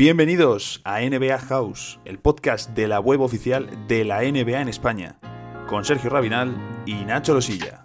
Bienvenidos a NBA House, el podcast de la web oficial de la NBA en España, con Sergio Rabinal y Nacho Losilla.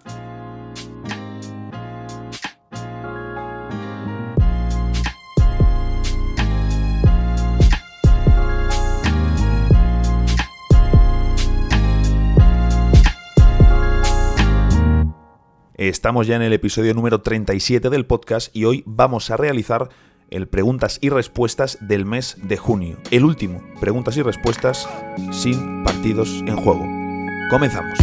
Estamos ya en el episodio número 37 del podcast y hoy vamos a realizar el preguntas y respuestas del mes de junio. El último, preguntas y respuestas sin partidos en juego. Comenzamos.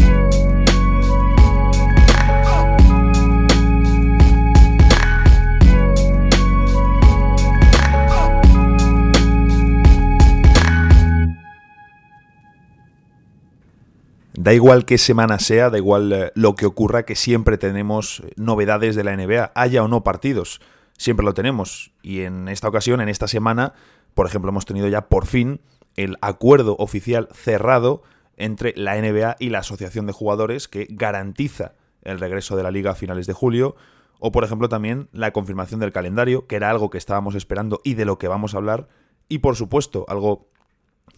Da igual qué semana sea, da igual eh, lo que ocurra, que siempre tenemos novedades de la NBA, haya o no partidos siempre lo tenemos. Y en esta ocasión, en esta semana, por ejemplo, hemos tenido ya por fin el acuerdo oficial cerrado entre la NBA y la Asociación de Jugadores que garantiza el regreso de la liga a finales de julio. O, por ejemplo, también la confirmación del calendario, que era algo que estábamos esperando y de lo que vamos a hablar. Y, por supuesto, algo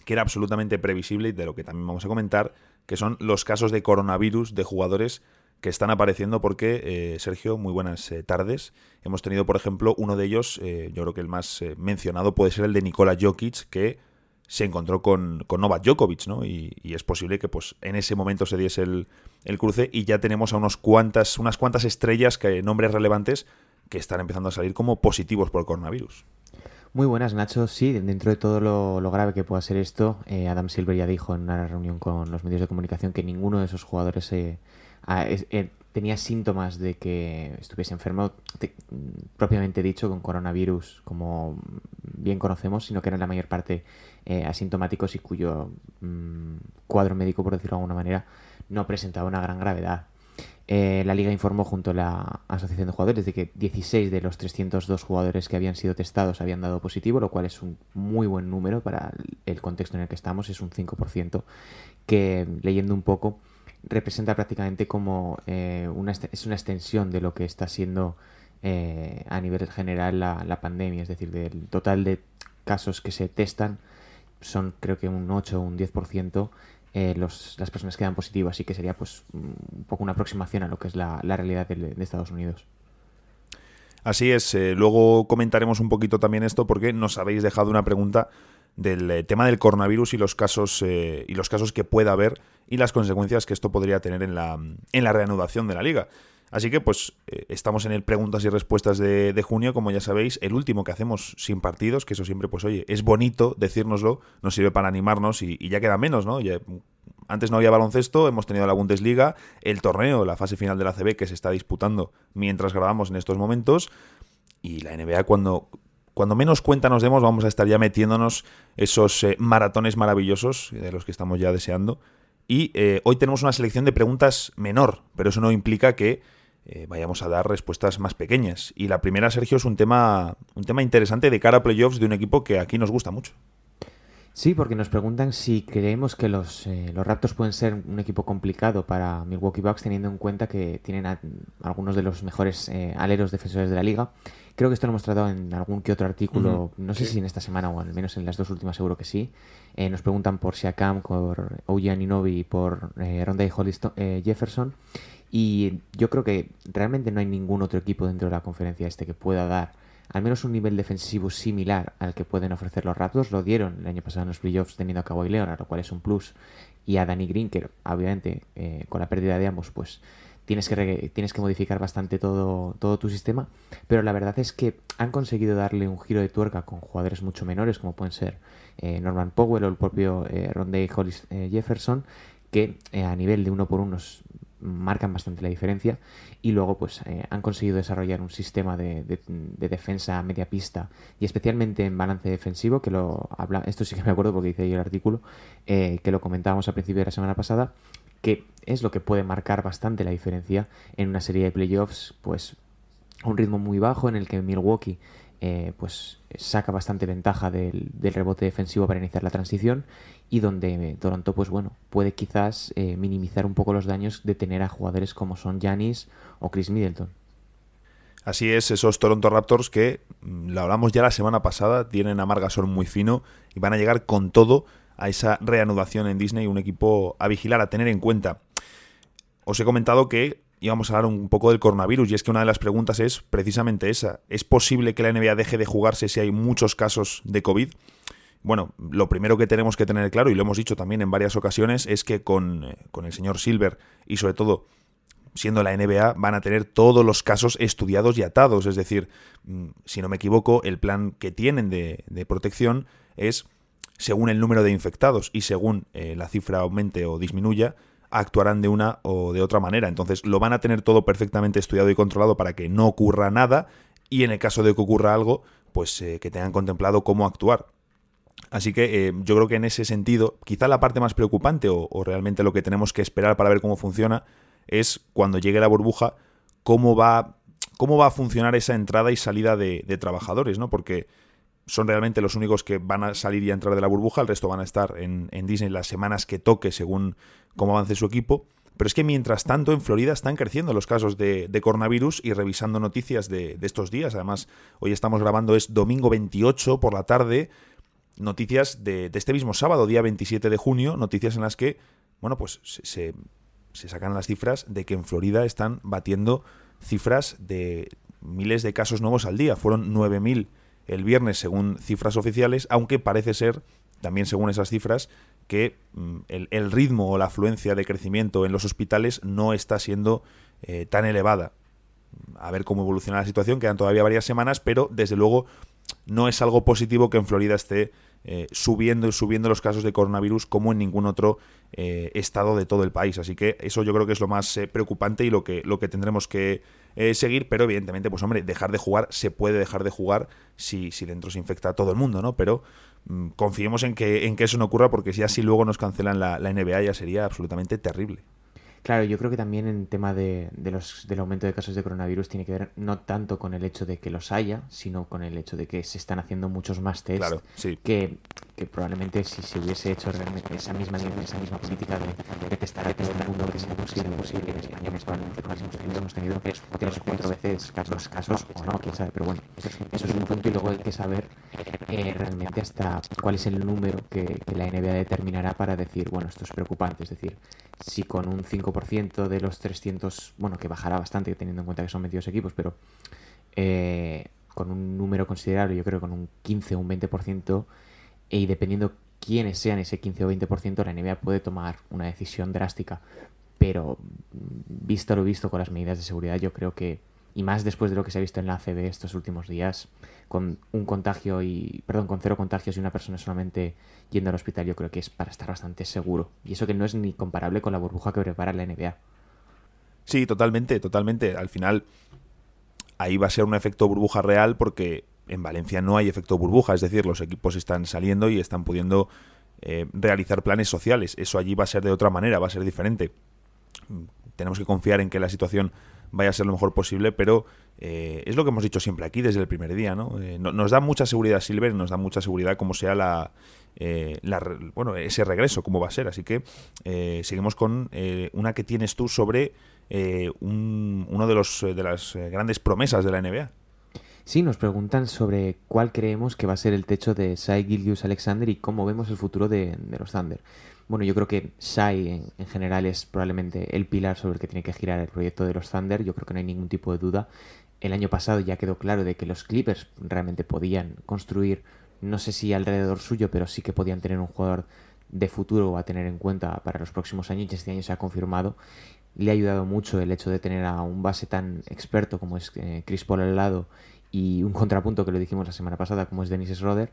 que era absolutamente previsible y de lo que también vamos a comentar, que son los casos de coronavirus de jugadores que están apareciendo porque, eh, Sergio, muy buenas eh, tardes. Hemos tenido, por ejemplo, uno de ellos, eh, yo creo que el más mencionado puede ser el de Nikola Jokic, que se encontró con, con Novak Djokovic, ¿no? Y, es posible que pues en ese momento se diese el, el, cruce y ya tenemos a unos cuantas, unas cuantas estrellas, que nombres relevantes, que están empezando a salir como positivos por el coronavirus. Muy buenas, Nacho. Sí, dentro de todo lo, grave que pueda ser esto, Adam Silver ya dijo en una reunión con los medios de comunicación que ninguno de esos jugadores se eh, tenía síntomas de que estuviese enfermo, propiamente dicho, con coronavirus, como bien conocemos, sino que eran la mayor parte eh, asintomáticos y cuyo mm, cuadro médico, por decirlo de alguna manera, no presentaba una gran gravedad. Eh, la liga informó junto a la Asociación de Jugadores de que 16 de los 302 jugadores que habían sido testados habían dado positivo, lo cual es un muy buen número para el contexto en el que estamos, es un 5%, que leyendo un poco representa prácticamente como eh, una, es una extensión de lo que está siendo eh, a nivel general la, pandemia, es decir, del total de casos que se testan son creo que un 8 o un 10% eh, los, las personas que dan positivo, así que sería pues un poco una aproximación a lo que es la, realidad de, Estados Unidos. Así es, luego comentaremos un poquito también esto porque nos habéis dejado una pregunta del eh, tema del coronavirus y los casos eh, y los casos que pueda haber y las consecuencias que esto podría tener en la, en la reanudación de la liga. Así que pues eh, estamos en el preguntas y respuestas de, junio, como ya sabéis, el último que hacemos sin partidos, que eso siempre pues oye, es bonito decírnoslo, nos sirve para animarnos y, ya queda menos, ¿no? antes no había baloncesto, hemos tenido la Bundesliga, el torneo, la fase final de la CB que se está disputando mientras grabamos en estos momentos y la NBA cuando cuando menos cuenta nos demos, vamos a estar ya metiéndonos esos eh, maratones maravillosos de los que estamos ya deseando. Y eh, hoy tenemos una selección de preguntas menor, pero eso no implica que eh, vayamos a dar respuestas más pequeñas. Y la primera, Sergio, es un tema, un tema interesante de cara a playoffs de un equipo que aquí nos gusta mucho. Sí, porque nos preguntan si creemos que los, los Raptors pueden ser un equipo complicado para Milwaukee Bucks teniendo en cuenta que tienen algunos de los mejores aleros defensores de la liga Creo que esto lo hemos tratado en algún que otro artículo, no sé si en esta semana o al menos en las dos últimas seguro que sí. Eh, nos preguntan por Siakam, por Oji Aninobi y por eh, Ronda eh, Jefferson. Y yo creo que realmente no hay ningún otro equipo dentro de la conferencia este que pueda dar al menos un nivel defensivo similar al que pueden ofrecer los Raptors. Lo dieron el año pasado en los playoffs teniendo a Kawhi Leonard, lo cual es un plus. Y a Danny Green, que obviamente eh, con la pérdida de ambos, pues tienes que, tienes que modificar bastante todo, todo tu sistema, pero la verdad es que han conseguido darle un giro de tuerca con jugadores mucho menores, como pueden ser eh, Norman Powell o el propio eh, Ronde Hollis eh, Jefferson, que eh, a nivel de uno por uno marcan bastante la diferencia y luego pues han conseguido desarrollar un sistema de, de, defensa media pista y especialmente en balance defensivo que lo habla esto sí que me acuerdo porque hice yo el artículo que lo comentábamos al principio de la semana pasada que es lo que puede marcar bastante la diferencia en una serie de playoffs, pues un ritmo muy bajo en el que Milwaukee eh, pues saca bastante ventaja del, rebote defensivo para iniciar la transición y donde Toronto pues bueno puede quizás eh, minimizar un poco los daños de tener a jugadores como son Janis o Chris Middleton. Así es, esos Toronto Raptors que, mm, lo hablamos ya la semana pasada, tienen a Margasol muy fino y van a llegar con todo a esa reanudación en Disney, un equipo a vigilar, a tener en cuenta. Os he comentado que íbamos a hablar un poco del coronavirus y es que una de las preguntas es precisamente esa. ¿Es posible que la NBA deje de jugarse si hay muchos casos de COVID? Bueno, lo primero que tenemos que tener claro, y lo hemos dicho también en varias ocasiones, es que con, eh, con el señor Silver y sobre todo siendo la NBA, van a tener todos los casos estudiados y atados. Es decir, mm, si no me equivoco, el plan que tienen de, protección es según el número de infectados y según eh, la cifra aumente o disminuya, actuarán de una o de otra manera. Entonces lo van a tener todo perfectamente estudiado y controlado para que no ocurra nada y en el caso de que ocurra algo, pues eh, que tengan contemplado cómo actuar. Así que eh, yo creo que en ese sentido, quizá la parte más preocupante o, realmente lo que tenemos que esperar para ver cómo funciona es cuando llegue la burbuja, cómo va, cómo va a funcionar esa entrada y salida de, trabajadores, ¿no? Porque son realmente los únicos que van a salir y a entrar de la burbuja, el resto van a estar en, Disney las semanas que toque según cómo avance su equipo. Pero es que mientras tanto en Florida están creciendo los casos de, coronavirus y revisando noticias de, de, estos días. Además, hoy estamos grabando, es domingo 28 por la tarde, noticias de, este mismo sábado, día 27 de junio, noticias en las que, bueno, pues se, se sacan las cifras de que en Florida están batiendo cifras de miles de casos nuevos al día. Fueron 9.000 el viernes según cifras oficiales, aunque parece ser, también según esas cifras, que mm, el, ritmo o la afluencia de crecimiento en los hospitales no está siendo eh, tan elevada. A ver cómo evoluciona la situación, quedan todavía varias semanas, pero desde luego no es algo positivo que en Florida esté eh, subiendo y subiendo los casos de coronavirus como en ningún otro eh, estado de todo el país. Así que eso yo creo que es lo más preocupante y lo que, lo que tendremos que seguir. Pero evidentemente, pues hombre, dejar de jugar se puede dejar de jugar si, si dentro se infecta a todo el mundo, ¿no? Pero mm, confiemos en que, en que eso no ocurra porque si así luego nos cancelan la, la NBA ya sería absolutamente terrible. Claro, yo creo que también en tema de, los, del aumento de casos de coronavirus tiene que ver no tanto con el hecho de que los haya, sino con el hecho de que se están haciendo muchos más test claro, sí. que, que, probablemente si se hubiese hecho realmente esa misma, esa misma política de, de testar a todo el mundo que sea posible, posible en España, en España, hemos tenido, hemos tenido tres, tres o cuatro veces casos, casos o no, quién sabe, pero bueno, eso es un punto y luego hay que saber eh, realmente hasta cuál es el número que, que la NBA determinará para decir, bueno, esto es preocupante, es decir, si con un 5% de los 300, bueno, que bajará bastante teniendo en cuenta que son 22 equipos, pero eh, con un número considerable, yo creo con un 15 o un 20%, y dependiendo quiénes sean ese 15 o 20%, la NBA puede tomar una decisión drástica. Pero visto lo visto con las medidas de seguridad, yo creo que, y más después de lo que se ha visto en la ACB estos últimos días, con un contagio y, perdón, con cero contagios y una persona solamente yendo al hospital, yo creo que es para estar bastante seguro. Y eso que no es ni comparable con la burbuja que prepara la NBA. Sí, totalmente, totalmente. Al final, ahí va a ser un efecto burbuja real porque en Valencia no hay efecto burbuja, es decir, los equipos están saliendo y están pudiendo eh, realizar planes sociales. Eso allí va a ser de otra manera, va a ser diferente. Tenemos que confiar en que la situación vaya a ser lo mejor posible, pero eh, es lo que hemos dicho siempre aquí desde el primer día, ¿no? Eh, nos da mucha seguridad Silver nos da mucha seguridad como sea la, eh, bueno, ese regreso, cómo va a ser. Así que seguimos con una que tienes tú sobre un, uno de, los, de las grandes promesas de la NBA. Sí, nos preguntan sobre cuál creemos que va a ser el techo de Sai Gilgius Alexander y cómo vemos el futuro de, los Thunder. Bueno, yo creo que Shai en, general es probablemente el pilar sobre el que tiene que girar el proyecto de los Thunder. Yo creo que no hay ningún tipo de duda. El año pasado ya quedó claro de que los Clippers realmente podían construir, no sé si alrededor suyo, pero sí que podían tener un jugador de futuro a tener en cuenta para los próximos años y este año se ha confirmado. Le ha ayudado mucho el hecho de tener a un base tan experto como es eh, Chris Paul al lado y un contrapunto que lo dijimos la semana pasada como es Dennis Schroeder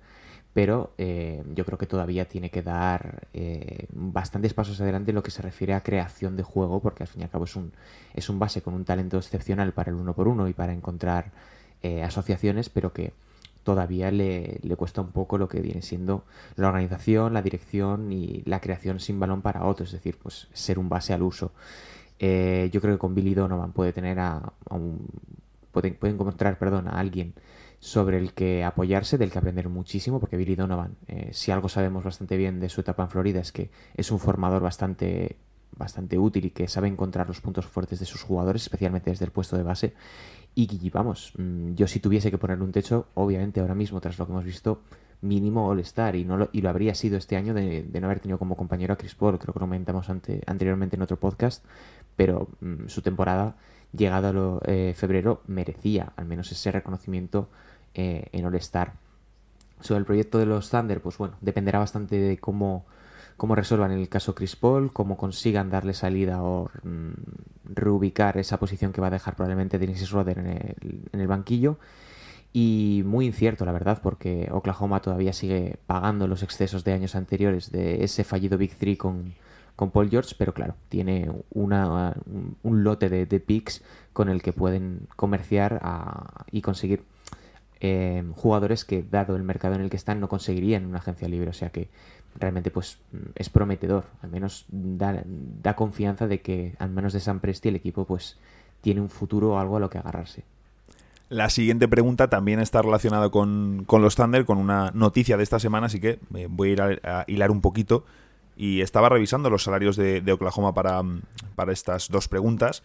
pero eh, yo creo que todavía tiene que dar eh, bastantes pasos adelante en lo que se refiere a creación de juego, porque al fin y al cabo es un, es un base con un talento excepcional para el uno por uno y para encontrar eh, asociaciones, pero que todavía le, le, cuesta un poco lo que viene siendo la organización, la dirección y la creación sin balón para otros, es decir, pues ser un base al uso. yo creo que con Billy Donovan puede tener a, un, puede, puede encontrar perdón, a alguien sobre el que apoyarse, del que aprender muchísimo, porque Billy Donovan, eh, si algo sabemos bastante bien de su etapa en Florida, es que es un formador bastante bastante útil y que sabe encontrar los puntos fuertes de sus jugadores, especialmente desde el puesto de base. Y vamos, mm, yo si tuviese que poner un techo, obviamente ahora mismo, tras lo que hemos visto, mínimo All-Star y, no lo, y lo habría sido este año de, no haber tenido como compañero a Chris Paul, creo que lo comentamos anteriormente en otro podcast, pero mm, su temporada llegado a eh, febrero merecía al menos ese reconocimiento eh, en All-Star. Sobre el proyecto de los Thunder, pues bueno, dependerá bastante de cómo, cómo resuelvan el caso Chris Paul, cómo consigan darle salida o mm, reubicar esa posición que va a dejar probablemente Dennis Schroeder en el, en el banquillo y muy incierto, la verdad, porque Oklahoma todavía sigue pagando los excesos de años anteriores de ese fallido Big Three con, con Paul George, pero claro, tiene una, un, lote de, picks con el que pueden comerciar y conseguir eh, jugadores que, dado el mercado en el que están, no conseguirían una agencia libre. O sea que realmente pues es prometedor, al menos da, da confianza de que, al menos de San Presti, el equipo pues tiene un futuro o algo a lo que agarrarse. La siguiente pregunta también está relacionada con, los Thunder, con una noticia de esta semana, así que eh, voy a ir a, hilar un poquito. Y estaba revisando los salarios de, Oklahoma para, para, estas dos preguntas.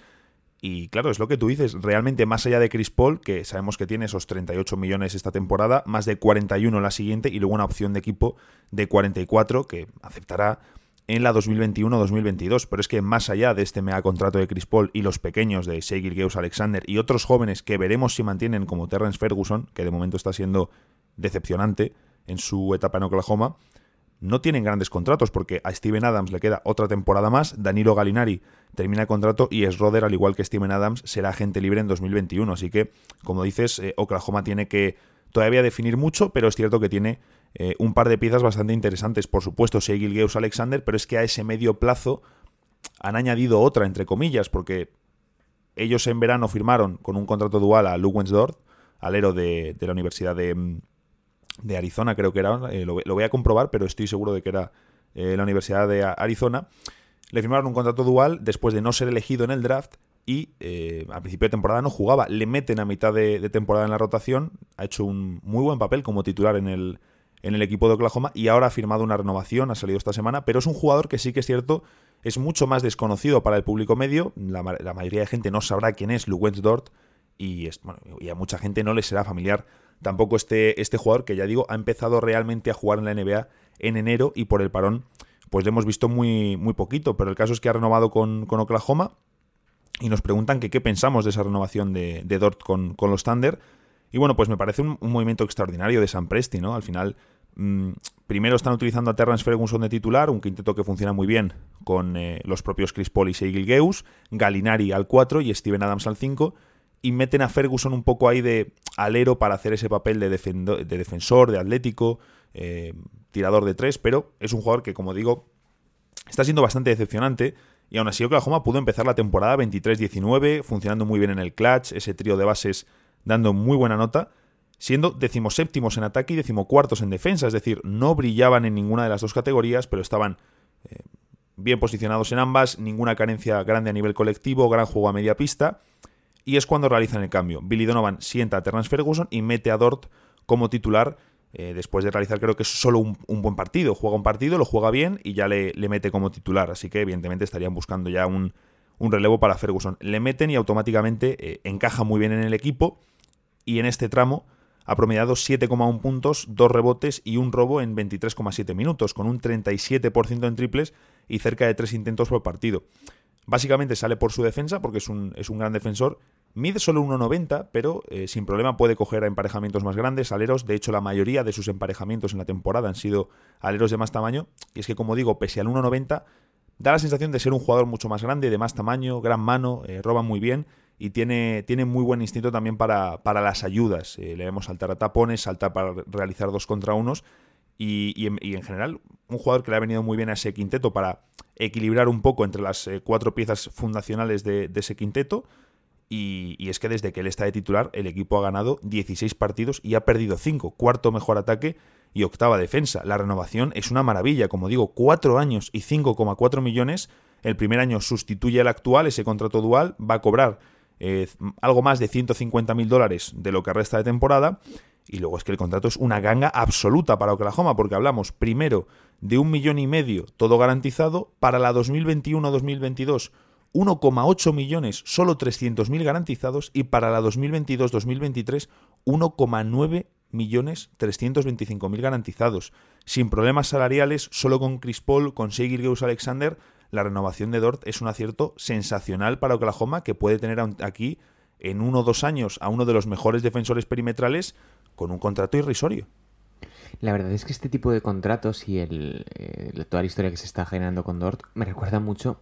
Y claro, es lo que tú dices, realmente más allá de Chris Paul, que sabemos que tiene esos 38 millones esta temporada, más de 41 la siguiente y luego una opción de equipo de 44 que aceptará en la 2021-2022. Pero es que más allá de este mega contrato de Chris Paul y los pequeños de Shea Gilgeous Alexander y otros jóvenes que veremos si mantienen como Terrence Ferguson, que de momento está siendo decepcionante en su etapa en Oklahoma, no tienen grandes contratos porque a Steven Adams le queda otra temporada más, Danilo Galinari termina el contrato y Schroeder, al igual que Steven Adams, será agente libre en 2021. Así que, como dices, eh, Oklahoma tiene que todavía definir mucho, pero es cierto que tiene eh, un par de piezas bastante interesantes. Por supuesto, Shea Geus Alexander, pero es que a ese medio plazo han añadido otra, entre comillas, porque ellos en verano firmaron con un contrato dual a Lou Wensdorf, alero de, de la Universidad de, de, Arizona, creo que era. Eh, lo, voy a comprobar, pero estoy seguro de que era eh, la Universidad de Arizona. Le firmaron un contrato dual después de no ser elegido en el draft y a principio de temporada no jugaba. Le meten a mitad de, temporada en la rotación. Ha hecho un muy buen papel como titular en el, en el equipo de Oklahoma y ahora ha firmado una renovación, ha salido esta semana, pero es un jugador que sí que es cierto, es mucho más desconocido para el público medio, la, mayoría de gente no sabrá quién es Luwens Dort y, y a mucha gente no le será familiar tampoco este, este jugador que ya digo ha empezado realmente a jugar en la NBA en enero y por el parón pues le hemos visto muy, muy poquito, pero el caso es que ha renovado con, Oklahoma y nos preguntan que qué pensamos de esa renovación de, Dort con, con los Thunder. Y bueno, pues me parece un, movimiento extraordinario de San Presti, ¿no? Al final, mm, primero están utilizando a Terrence Ferguson de titular, un quinteto que funciona muy bien con eh, los propios Chris Paul y Seigil Geus, Galinari al 4 y Steven Adams al 5, y meten a Ferguson un poco ahí de alero para hacer ese papel de, de defensor, de atlético, eh, tirador de tres, pero es un jugador que, como digo, está siendo bastante decepcionante. Y aún así Oklahoma pudo empezar la temporada 23-19, funcionando muy bien en el clutch, ese trío de bases dando muy buena nota, siendo decimoséptimos en ataque y decimocuartos en defensa, es decir, no brillaban en ninguna de las dos categorías, pero estaban eh, bien posicionados en ambas, ninguna carencia grande a nivel colectivo, gran juego a media pista, y es cuando realizan el cambio. Billy Donovan sienta a Terrence Ferguson y mete a Dort como titular, eh, después de realizar creo que es solo un, buen partido, juega un partido, lo juega bien y ya le, mete como titular, así que evidentemente estarían buscando ya un, un relevo para Ferguson. Le meten y automáticamente eh, encaja muy bien en el equipo y en este tramo ha promediado 7,1 puntos, 2 rebotes y un robo en 23,7 minutos, con un 37% en triples y cerca de 3 intentos por partido. Básicamente sale por su defensa porque es un, es un gran defensor. Mide solo 1,90, pero eh, sin problema puede coger a emparejamientos más grandes, aleros. De hecho, la mayoría de sus emparejamientos en la temporada han sido aleros de más tamaño. Y es que, como digo, pese al 1,90, da la sensación de ser un jugador mucho más grande, de más tamaño, gran mano, eh, roba muy bien y tiene, tiene, muy buen instinto también para, para las ayudas. Eh, le vemos saltar a tapones, saltar para realizar dos contra unos y, en, general un jugador que le ha venido muy bien a ese quinteto para equilibrar un poco entre las eh, cuatro piezas fundacionales de, ese quinteto. Y, es que desde que él está de titular, el equipo ha ganado 16 partidos y ha perdido 5. Cuarto mejor ataque y octava defensa. La renovación es una maravilla, como digo, 4 años y 5,4 millones. El primer año sustituye al actual, ese contrato dual, va a cobrar eh, algo más de 150 mil dólares de lo que resta de temporada. Y luego es que el contrato es una ganga absoluta para Oklahoma, porque hablamos primero de un millón y medio, todo garantizado, para la 2021-2022 1,8 millones, solo 300.000 garantizados, y para la 2022-2023 1,9 millones 325.000 garantizados. Sin problemas salariales, solo con Chris Paul, con Shea Alexander, la renovación de Dort es un acierto sensacional para Oklahoma que puede tener aquí en uno o dos años a uno de los mejores defensores perimetrales con un contrato irrisorio. La verdad es que este tipo de contratos y el, toda la historia que se está generando con Dort me recuerda mucho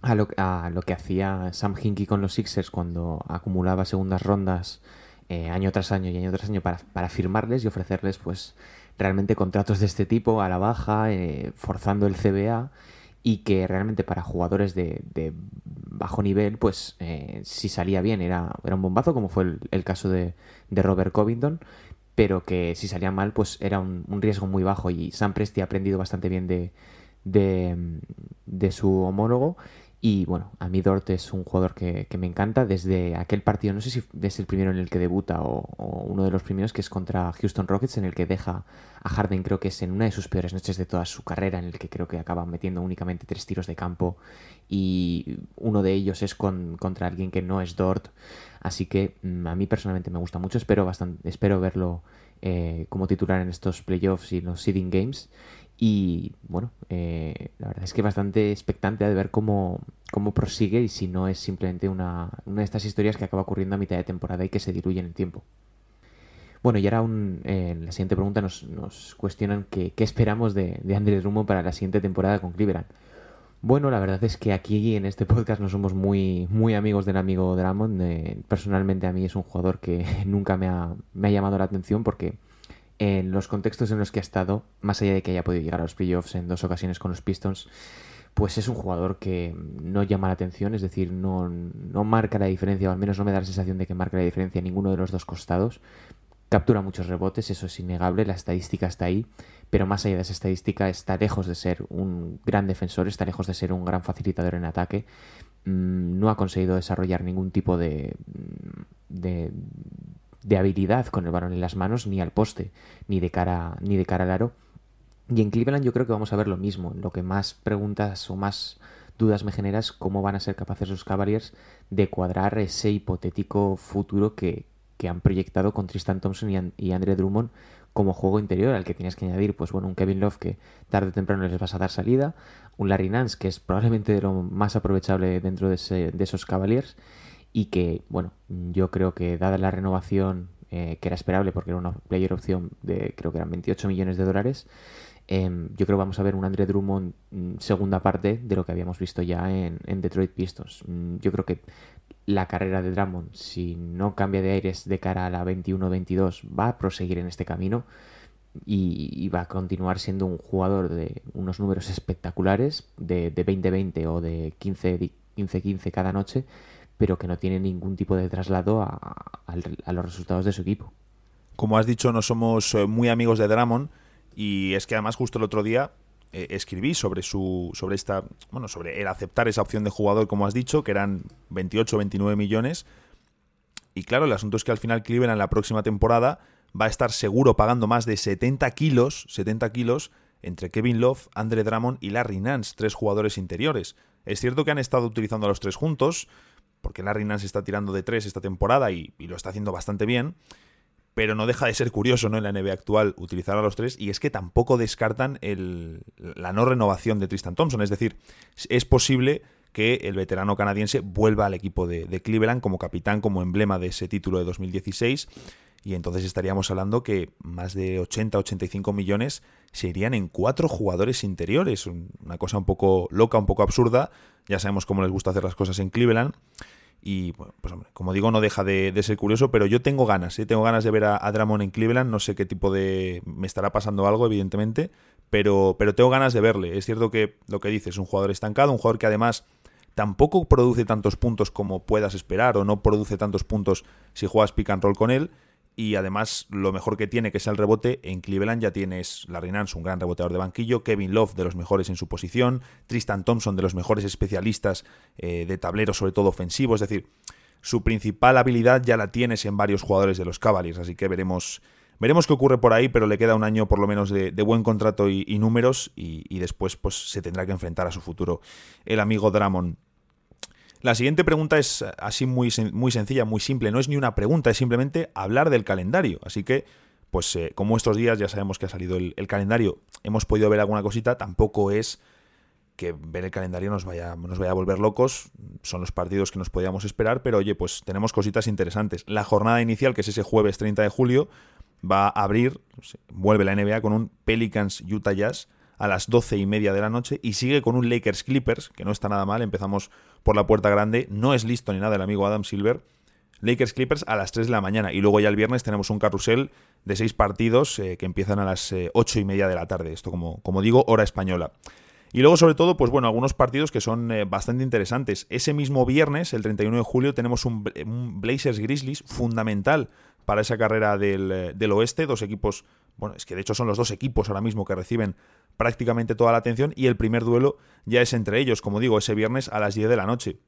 a lo, a lo que hacía Sam Hinkie con los Sixers cuando acumulaba segundas rondas eh, año tras año y año tras año para, para, firmarles y ofrecerles pues realmente contratos de este tipo a la baja, eh, forzando el CBA y que realmente para jugadores de, bajo nivel pues eh, si salía bien era, era un bombazo como fue el, caso de, de, Robert Covington pero que si salía mal pues era un, un riesgo muy bajo. Y Sam Presti ha aprendido bastante bien de, de, de su homólogo. Y bueno, a mí Dort es un jugador que, me encanta. Desde aquel partido, no sé si es el primero en el que debuta o, uno de los primeros, que es contra Houston Rockets, en el que deja a Harden, creo que es en una de sus peores noches de toda su carrera, en el que creo que acaba metiendo únicamente tres tiros de campo y uno de ellos es con, contra alguien que no es Dort. Así que mm, a mí personalmente me gusta mucho, espero, bastante, espero verlo eh, como titular en estos playoffs y los seeding games. Y bueno, eh, la verdad es que bastante expectante de ver cómo, cómo prosigue y si no es simplemente una, una, de estas historias que acaba ocurriendo a mitad de temporada y que se diluye en el tiempo. Bueno, y ahora un, en la siguiente pregunta nos, cuestionan qué esperamos de, Andre Drummond para la siguiente temporada con Cleveland. Bueno, la verdad es que aquí en este podcast no somos muy, muy amigos del amigo Drummond. Eh, personalmente a mí es un jugador que nunca me ha, me ha llamado la atención porque en los contextos en los que ha estado, más allá de que haya podido llegar a los playoffs en dos ocasiones con los Pistons, pues es un jugador que no llama la atención, es decir, no, no marca la diferencia, o al menos no me da la sensación de que marca la diferencia en ninguno de los dos costados. Captura muchos rebotes, eso es innegable, la estadística está ahí, pero más allá de esa estadística está lejos de ser un gran defensor, está lejos de ser un gran facilitador en ataque. Mm, no ha conseguido desarrollar ningún tipo de, de, de habilidad con el balón en las manos, ni al poste, ni de cara, ni de cara al aro. Y en Cleveland yo creo que vamos a ver lo mismo. Lo que más preguntas o más dudas me genera es cómo van a ser capaces los Cavaliers de cuadrar ese hipotético futuro que, que han proyectado con Tristan Thompson y, Andre Drummond como juego interior al que tienes que añadir pues bueno un Kevin Love que tarde o temprano les vas a dar salida un Larry Nance que es probablemente de lo más aprovechable dentro de, esos Cavaliers y que, bueno, yo creo que dada la renovación eh, que era esperable porque era una player opción de creo que eran 28 millones de dólares, em, yo creo que vamos a ver un Andre Drummond mm, segunda parte de lo que habíamos visto ya en, Detroit Pistons. Mm, yo creo que la carrera de Drummond, si no cambia de aires de cara a la 21-22, va a proseguir en este camino y, va a continuar siendo un jugador de unos números espectaculares de 20-20 o de 15-15 cada noche pero que no tiene ningún tipo de traslado a, los resultados de su equipo. Como has dicho, no somos eh, muy amigos de Dramon y es que además justo el otro día eh, escribí sobre su sobre esta bueno sobre el aceptar esa opción de jugador como has dicho que eran 28 29 millones y claro el asunto es que al final Cleveland en la próxima temporada va a estar seguro pagando más de 70 kilos 70 kilos entre Kevin Love, Andre Drummond y Larry Nance, tres jugadores interiores. Es cierto que han estado utilizando a los tres juntos, porque Larry Nance está tirando de tres esta temporada y, lo está haciendo bastante bien, pero no deja de ser curioso ¿no? en la NBA actual utilizar a los tres, y es que tampoco descartan el, la no renovación de Tristan Thompson, es decir, es posible que el veterano canadiense vuelva al equipo de, de Cleveland como capitán, como emblema de ese título de 2016, y entonces estaríamos hablando que más de 80-85 millones se irían en cuatro jugadores interiores. Una cosa un poco loca, un poco absurda. Ya sabemos cómo les gusta hacer las cosas en Cleveland. Y pues hombre, como digo, no deja de, ser curioso, pero yo tengo ganas, ¿eh? tengo ganas de ver a, a, en Cleveland. No sé qué tipo de. Me estará pasando algo, evidentemente, pero, pero tengo ganas de verle. Es cierto que lo que dice es un jugador estancado, un jugador que además tampoco produce tantos puntos como puedas esperar, o no produce tantos puntos si juegas pick and roll con él y además lo mejor que tiene que es el rebote, en Cleveland ya tienes Larry Nance, un gran reboteador de banquillo, Kevin Love de los mejores en su posición, Tristan Thompson de los mejores especialistas eh, de tablero, sobre todo ofensivo, es decir, su principal habilidad ya la tienes en varios jugadores de los Cavaliers, así que veremos Veremos qué ocurre por ahí, pero le queda un año por lo menos de, buen contrato y, números y, después pues se tendrá que enfrentar a su futuro el amigo Dramon. La siguiente pregunta es así muy, muy sencilla, muy simple. No es ni una pregunta, es simplemente hablar del calendario. Así que, pues eh, como estos días ya sabemos que ha salido el, calendario, hemos podido ver alguna cosita, tampoco es que ver el calendario nos vaya, nos vaya a volver locos. Son los partidos que nos podíamos esperar, pero oye, pues tenemos cositas interesantes. La jornada inicial, que es ese jueves 30 de julio, va a abrir, vuelve la NBA con un Pelicans Utah Jazz a las 12 y media de la noche y sigue con un Lakers Clippers, que no está nada mal, empezamos por la puerta grande, no es listo ni nada el amigo Adam Silver. Lakers Clippers a las 3 de la mañana y luego ya el viernes tenemos un carrusel de 6 partidos eh, que empiezan a las 8 eh, y media de la tarde, esto como, como digo, hora española. Y luego, sobre todo, pues bueno, algunos partidos que son eh, bastante interesantes. Ese mismo viernes, el 31 de julio, tenemos un, Blazers Grizzlies fundamental para esa carrera del, del, oeste. Dos equipos, bueno, es que de hecho son los dos equipos ahora mismo que reciben prácticamente toda la atención y el primer duelo ya es entre ellos, como digo, ese viernes a las 10 de la noche.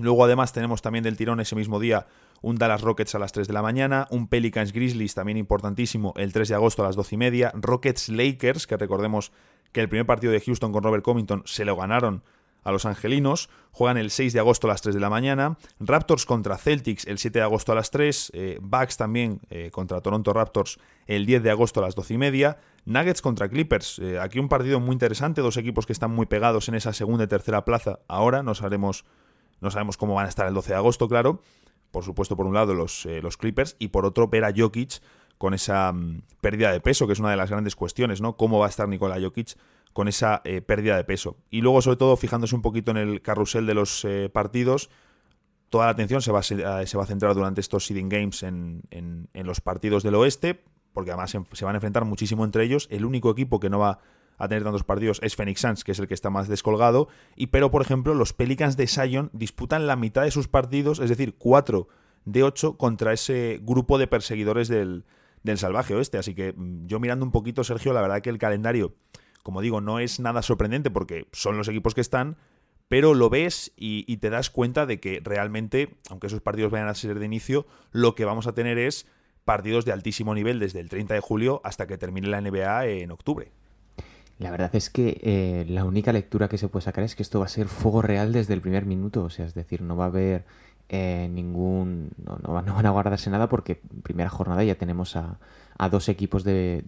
Luego además tenemos también del tirón ese mismo día un Dallas Rockets a las 3 de la mañana, un Pelicans Grizzlies también importantísimo el 3 de agosto a las 12 y media, Rockets Lakers, que recordemos que el primer partido de Houston con Robert Covington se lo ganaron a los angelinos. Juegan el 6 de agosto a las 3 de la mañana. Raptors contra Celtics el 7 de agosto a las 3. Eh, Bucks también eh, contra Toronto Raptors el 10 de agosto a las 12 y media. Nuggets contra Clippers. Eh, aquí un partido muy interesante. Dos equipos que están muy pegados en esa segunda y tercera plaza. Ahora no sabemos, no sabemos cómo van a estar el 12 de agosto, claro. Por supuesto, por un lado los, los Clippers y por otro ver a Jokic con esa mm, pérdida de peso, que es una de las grandes cuestiones, ¿no? ¿Cómo va a estar Nikola Jokic con esa eh, pérdida de peso. Y luego, sobre todo, fijándose un poquito en el carrusel de los eh, partidos, toda la atención se va, a, se va a centrar durante estos seeding games en, los partidos del oeste, porque además se van a enfrentar muchísimo entre ellos. El único equipo que no va a tener tantos partidos es Phoenix Suns, que es el que está más descolgado. Y pero, por ejemplo, los Pelicans de Sion disputan la mitad de sus partidos, es decir, 4 de 8 contra ese grupo de perseguidores del, del salvaje oeste. Así que mm, yo mirando un poquito, Sergio, la verdad que el calendario como digo, no es nada sorprendente porque son los equipos que están, pero lo ves y, te das cuenta de que realmente, aunque esos partidos vayan a ser de inicio, lo que vamos a tener es partidos de altísimo nivel desde el 30 de julio hasta que termine la NBA en octubre. La verdad es que eh, la única lectura que se puede sacar es que esto va a ser fuego real desde el primer minuto, o sea, es decir, no va a haber eh, ningún... No, van a guardarse nada porque en primera jornada ya tenemos a, dos equipos de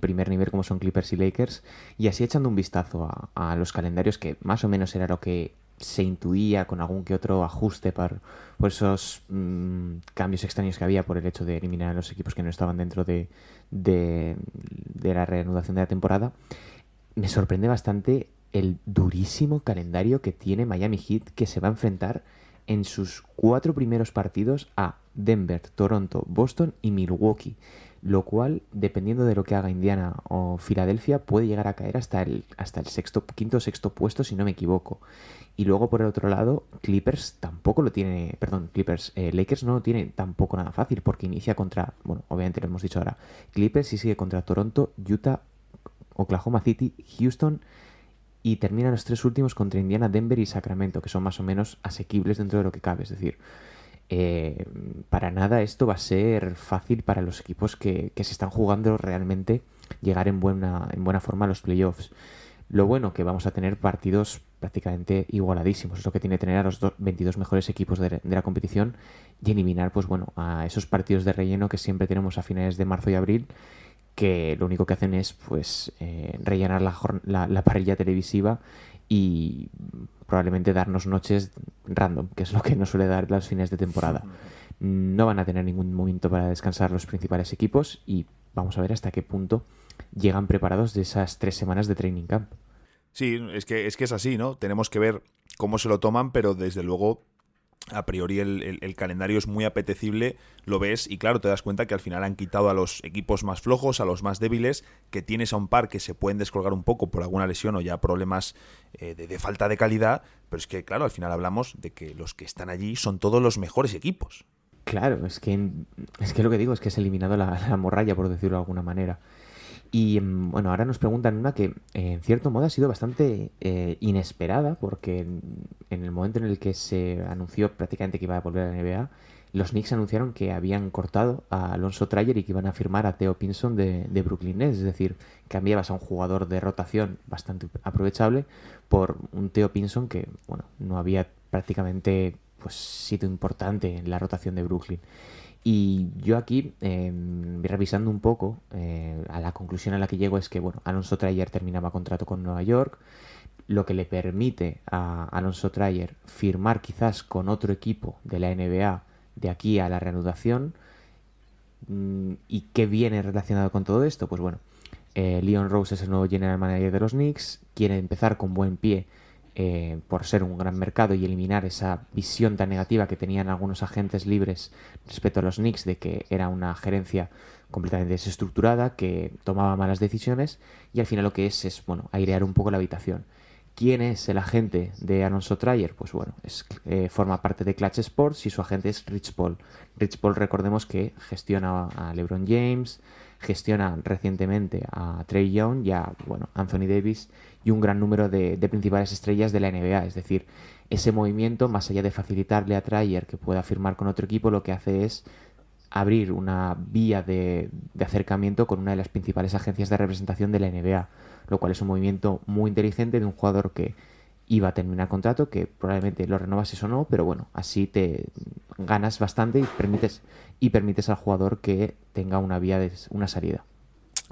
primer nivel como son Clippers y Lakers y así echando un vistazo a, los calendarios que más o menos era lo que se intuía con algún que otro ajuste por, esos mm, cambios extraños que había por el hecho de eliminar a los equipos que no estaban dentro de, de, de la reanudación de la temporada, me sorprende bastante el durísimo calendario que tiene Miami Heat que se va a enfrentar en sus cuatro primeros partidos a Denver, Toronto, Boston y Milwaukee lo cual, dependiendo de lo que haga Indiana o Filadelfia, puede llegar a caer hasta el, hasta el sexto, quinto o sexto puesto, si no me equivoco. Y luego, por el otro lado, Clippers tampoco lo tiene, perdón, Clippers, eh, Lakers no lo tiene tampoco nada fácil, porque inicia contra, bueno, obviamente lo hemos dicho ahora, Clippers y sigue contra Toronto, Utah, Oklahoma City, Houston y termina los tres últimos contra Indiana, Denver y Sacramento, que son más o menos asequibles dentro de lo que cabe, es decir, eh, para nada esto va a ser fácil para los equipos que, se están jugando realmente llegar en buena, en buena forma a los playoffs. Lo bueno que vamos a tener partidos prácticamente igualadísimos, es lo que tiene que tener a los 22 mejores equipos de, la competición y eliminar pues bueno, a esos partidos de relleno que siempre tenemos a finales de marzo y abril que lo único que hacen es pues eh, rellenar la, la parrilla televisiva y probablemente darnos noches random, que es lo que nos suele dar las fines de temporada. No van a tener ningún momento para descansar los principales equipos y vamos a ver hasta qué punto llegan preparados de esas tres semanas de training camp. Sí, es que es, que es así, ¿no? Tenemos que ver cómo se lo toman, pero desde luego a priori el, calendario es muy apetecible, lo ves y claro, te das cuenta que al final han quitado a los equipos más flojos, a los más débiles, que tienes a un par que se pueden descolgar un poco por alguna lesión o ya problemas eh, de, falta de calidad, pero es que claro, al final hablamos de que los que están allí son todos los mejores equipos. Claro, es que, es que lo que digo es que es eliminado la, la morralla, por decirlo de alguna manera. Y mm, bueno, ahora nos preguntan una que en cierto modo ha sido bastante eh, inesperada, porque en el momento en el que se anunció prácticamente que iba a volver a la NBA, los Knicks anunciaron que habían cortado a Alonso Trayer y que iban a firmar a Theo Pinson de, Brooklyn Nets. Es decir, cambiabas a un jugador de rotación bastante aprovechable por un Theo Pinson que, bueno, no había prácticamente pues sido importante en la rotación de Brooklyn. Y yo aquí, eh, revisando un poco, eh, a la conclusión a la que llego es que, bueno, Alonso Trayer terminaba contrato con Nueva York, lo que le permite a Alonso Trayer firmar quizás con otro equipo de la NBA de aquí a la reanudación. Mm, ¿Y qué viene relacionado con todo esto? Pues bueno, eh, Leon Rose es el nuevo general manager de los Knicks, quiere empezar con buen pie eh, por ser un gran mercado y eliminar esa visión tan negativa que tenían algunos agentes libres respecto a los Knicks de que era una gerencia completamente desestructurada, que tomaba malas decisiones y al final lo que es es, bueno, airear un poco la habitación. ¿Quién es el agente de Alonso Trier? Pues bueno, eh, forma parte de Clutch Sports y su agente es Rich Paul. Rich Paul, recordemos que gestiona a LeBron James, gestiona recientemente a Trey Young y a bueno, Anthony Davis y un gran número de, principales estrellas de la NBA. Es decir, ese movimiento, más allá de facilitarle a Trayer que pueda firmar con otro equipo, lo que hace es abrir una vía de, acercamiento con una de las principales agencias de representación de la NBA, lo cual es un movimiento muy inteligente de un jugador que iba a terminar contrato, que probablemente lo renovas o no, pero bueno, así te ganas bastante y permites, y permites al jugador que tenga una vía de una salida.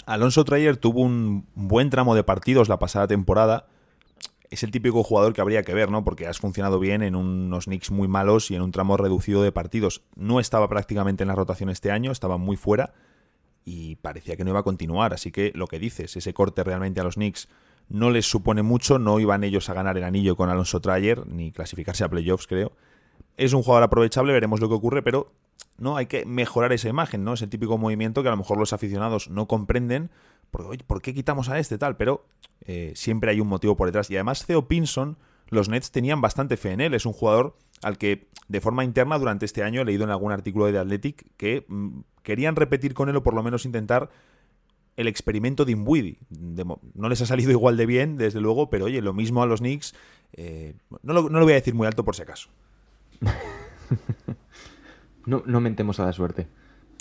Alonso Trayer tuvo un buen tramo de partidos la pasada temporada. Es el típico jugador que habría que ver, ¿no? Porque has funcionado bien en unos Knicks muy malos y en un tramo reducido de partidos. No estaba prácticamente en la rotación este año, estaba muy fuera y parecía que no iba a continuar. Así que lo que dices, ese corte realmente a los Knicks no les supone mucho, no iban ellos a ganar el anillo con Alonso Trayer, ni clasificarse a playoffs, creo. Es un jugador aprovechable, veremos lo que ocurre, pero ¿no? Hay que mejorar esa imagen, ¿no? Ese típico movimiento que a lo mejor los aficionados no comprenden, porque, ¿por qué quitamos a este tal? Pero eh, siempre hay un motivo por detrás. Y además Theo Pinson, los Nets tenían bastante fe en él, es un jugador al que de forma interna durante este año he leído en algún artículo de The Athletic que mm, querían repetir con él o por lo menos intentar el experimento de Imbuidi. no les ha salido igual de bien, desde luego, pero oye, lo mismo a los Knicks. Eh, no, lo, no, lo, voy a decir muy alto por si acaso. No, no mentemos a la suerte.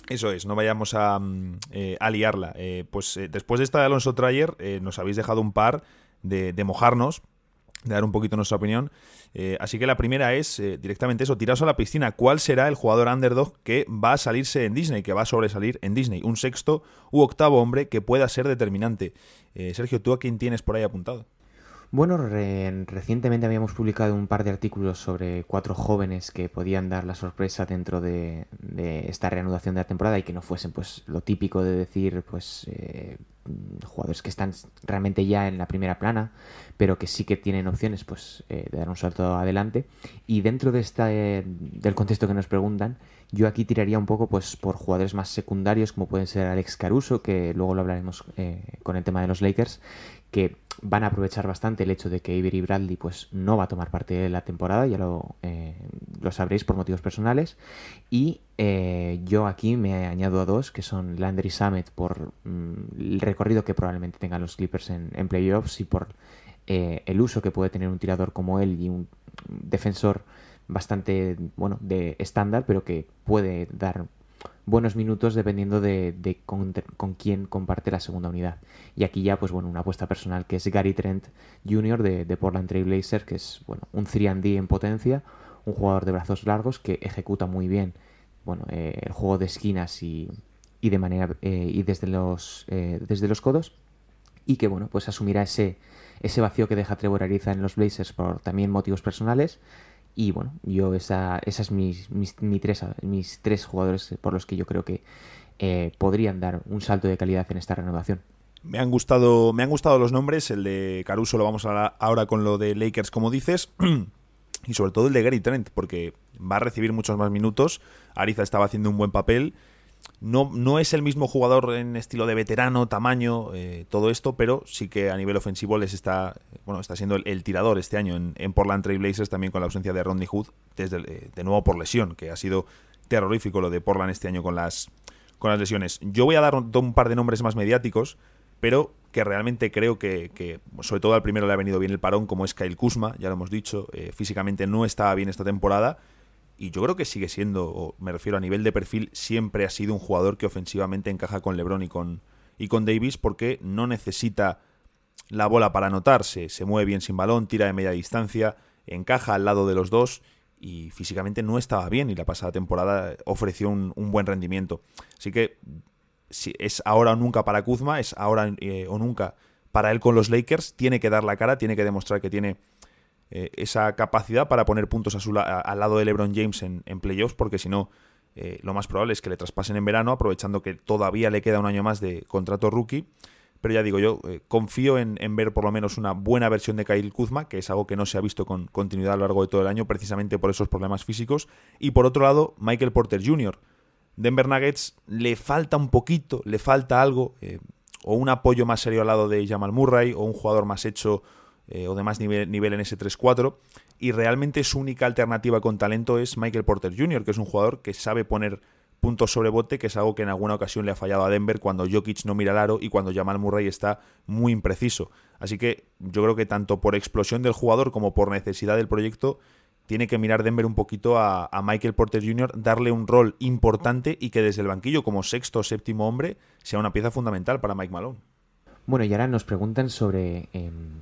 Eso es, no vayamos a, mm, eh, liarla. Eh, pues eh, después de esta de Alonso Trayer, nos habéis dejado un par de, mojarnos, de dar un poquito nuestra opinión. así que la primera es directamente eso, tiraos a la piscina. ¿Cuál será el jugador underdog que va a salirse en Disney, que va a sobresalir en Disney? Un sexto u octavo hombre que pueda ser determinante. Sergio, ¿tú a quién tienes por ahí apuntado? Bueno, recientemente habíamos publicado un par de artículos sobre cuatro jóvenes que podían dar la sorpresa dentro de, esta reanudación de la temporada y que no fuesen pues lo típico de decir pues eh, jugadores que están realmente ya en la primera plana, pero que sí que tienen opciones pues eh, de dar un salto adelante. Y dentro de esta, eh, del contexto que nos preguntan, yo aquí tiraría un poco pues por jugadores más secundarios como pueden ser Alex Caruso, que luego lo hablaremos con el tema de los Lakers, que van a aprovechar bastante el hecho de que Avery Bradley pues no va a tomar parte de la temporada, ya lo, eh, lo sabréis por motivos personales. Y eh, yo aquí me añado a dos, que son Landry Summit por mm, el recorrido que probablemente tengan los Clippers en, playoffs y por eh, el uso que puede tener un tirador como él y un defensor bastante bueno de estándar, pero que puede dar buenos minutos dependiendo de, con, quién comparte la segunda unidad. Y aquí ya, pues bueno, una apuesta personal que es Gary Trent Jr. de, Portland Trail Blazers, que es bueno, un 3D en potencia, un jugador de brazos largos que ejecuta muy bien bueno, eh, el juego de esquinas y, y de manera eh, y desde los eh, desde los codos y que bueno pues asumirá ese ese vacío que deja Trevor Ariza en los Blazers por también motivos personales y bueno, yo esa, esas mis, mis, tres, mis tres jugadores por los que yo creo que eh, podrían dar un salto de calidad en esta renovación. Me han gustado, me han gustado los nombres. El de Caruso lo vamos a hablar ahora con lo de Lakers, como dices. y sobre todo el de Gary Trent, porque va a recibir muchos más minutos. Ariza estaba haciendo un buen papel no, no es el mismo jugador en estilo de veterano, tamaño, eh, todo esto, pero sí que a nivel ofensivo les está, bueno, está siendo el, tirador este año en, Portland Trail Blazers, también con la ausencia de Rodney Hood, desde, eh, de nuevo por lesión, que ha sido terrorífico lo de Portland este año con las, con las lesiones. Yo voy a dar un, par de nombres más mediáticos, pero que realmente creo que, sobre todo al primero le ha venido bien el parón, como es Kyle Kuzma, ya lo hemos dicho, eh, físicamente no estaba bien esta temporada, y yo creo que sigue siendo, o me refiero a nivel de perfil, siempre ha sido un jugador que ofensivamente encaja con LeBron y con, y con Davis porque no necesita la bola para anotarse, se mueve bien sin balón, tira de media distancia, encaja al lado de los dos y físicamente no estaba bien y la pasada temporada ofreció un, buen rendimiento. Así que es ahora o nunca para Kuzma, es ahora eh, o nunca para él con los Lakers, tiene que dar la cara, tiene que demostrar que tiene eh, esa capacidad para poner puntos a su al lado de LeBron James en, playoffs, porque si no, eh, lo más probable es que le traspasen en verano, aprovechando que todavía le queda un año más de contrato rookie pero ya digo, yo eh, confío en, ver por lo menos una buena versión de Kyle Kuzma, que es algo que no se ha visto con continuidad a lo largo de todo el año, precisamente por esos problemas físicos. Y por otro lado, Michael Porter Jr. Denver Nuggets le falta un poquito, le falta algo, o un apoyo más serio al lado de Jamal Murray, o un jugador más hecho eh, o de más nivel, nivel en ese 3-4. Y realmente su única alternativa con talento es Michael Porter Jr., que es un jugador que sabe poner puntos sobre bote, que es algo que en alguna ocasión le ha fallado a Denver cuando Jokic no mira el aro y cuando Jamal Murray está muy impreciso. Así que yo creo que tanto por explosión del jugador como por necesidad del proyecto, tiene que mirar Denver un poquito a, Michael Porter Jr., darle un rol importante y que desde el banquillo, como sexto o séptimo hombre, sea una pieza fundamental para Mike Malone. Bueno, y ahora nos preguntan sobre em,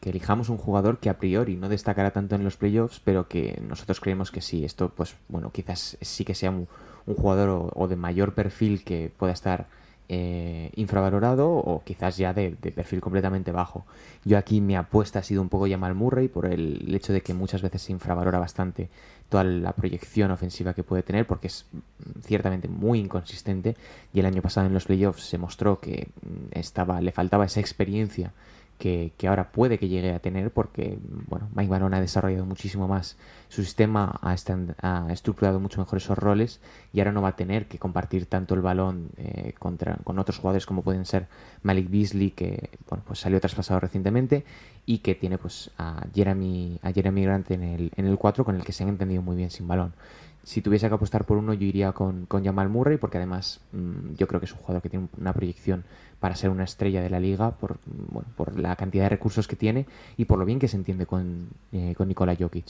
que, elijamos un jugador que a priori no destacará tanto en los playoffs, pero que nosotros creemos que sí. Esto, pues bueno, quizás sí que sea un, jugador o, de mayor perfil que pueda estar eh, infravalorado o quizás ya de, perfil completamente bajo. Yo aquí mi apuesta ha sido un poco Jamal Murray por el hecho de que muchas veces se infravalora bastante toda la proyección ofensiva que puede tener porque es ciertamente muy inconsistente y el año pasado en los playoffs se mostró que mm, estaba le faltaba esa experiencia que, ahora puede que llegue a tener porque bueno, Mike Malone ha desarrollado muchísimo más su sistema, ha, ha, estructurado mucho mejor esos roles y ahora no va a tener que compartir tanto el balón eh, contra, con otros jugadores como pueden ser Malik Beasley, que bueno, pues salió traspasado recientemente y que tiene pues a Jeremy, a Jeremy Grant en el, en el 4 con el que se han entendido muy bien sin balón. Si tuviese que apostar por uno, yo iría con, con Jamal Murray, porque además mm, yo creo que es un jugador que tiene una proyección para ser una estrella de la liga por, bueno, por la cantidad de recursos que tiene y por lo bien que se entiende con, eh, con Nikola Jokic.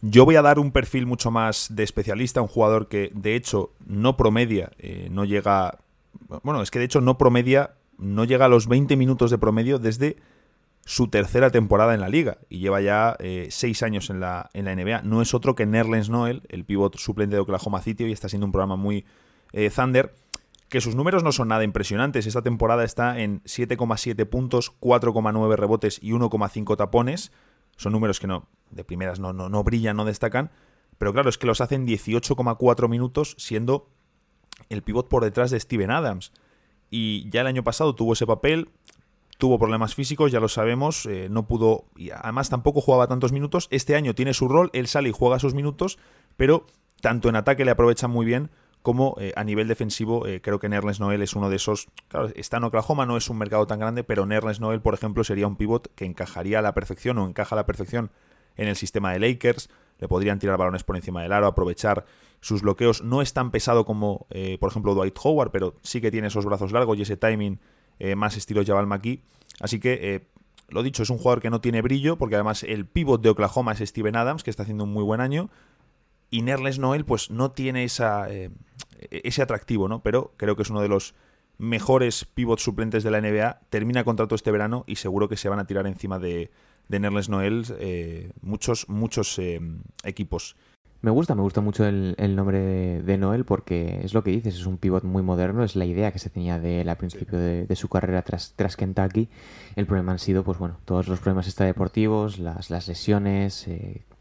Yo voy a dar un perfil mucho más de especialista, un jugador que de hecho no promedia, eh, no llega. Bueno, es que de hecho no promedia, no llega a los 20 minutos de promedio desde su tercera temporada en la liga y lleva ya eh, seis años en la, en la NBA. No es otro que Nerlens Noel, el pivot suplente de Oklahoma City, y está siendo un programa muy eh, Thunder que sus números no son nada impresionantes. Esta temporada está en 7,7 puntos, 4,9 rebotes y 1,5 tapones. Son números que no, de primeras no, no, no brillan, no destacan. Pero claro, es que los hacen 18,4 minutos siendo el pivot por detrás de Steven Adams. Y ya el año pasado tuvo ese papel, tuvo problemas físicos, ya lo sabemos, eh, no pudo, y además tampoco jugaba tantos minutos. Este año tiene su rol, él sale y juega sus minutos, pero tanto en ataque le aprovechan muy bien como eh, a nivel defensivo eh, creo que Nerlens Noel es uno de esos, claro, está en Oklahoma, no es un mercado tan grande, pero Nerlens Noel, por ejemplo, sería un pivot que encajaría a la perfección o encaja a la perfección en el sistema de Lakers, le podrían tirar balones por encima del aro, aprovechar sus bloqueos, no es tan pesado como, eh, por ejemplo, Dwight Howard, pero sí que tiene esos brazos largos y ese timing más estilo Jabal McKee, así que... lo dicho, es un jugador que no tiene brillo, porque además el pivot de Oklahoma es Steven Adams, que está haciendo un muy buen año, y Nerles Noel pues no tiene esa, ese atractivo, ¿no? Pero creo que es uno de los mejores pivots suplentes de la NBA. Termina contrato este verano y seguro que se van a tirar encima de, de Nerles Noel eh, muchos, muchos eh, equipos. Me gusta, me gusta mucho el, nombre de, Noel porque es lo que dices, es un pivot muy moderno, es la idea que se tenía de él principio de, su carrera tras, tras Kentucky. El problema han sido, pues bueno, todos los problemas extradeportivos, las, las lesiones,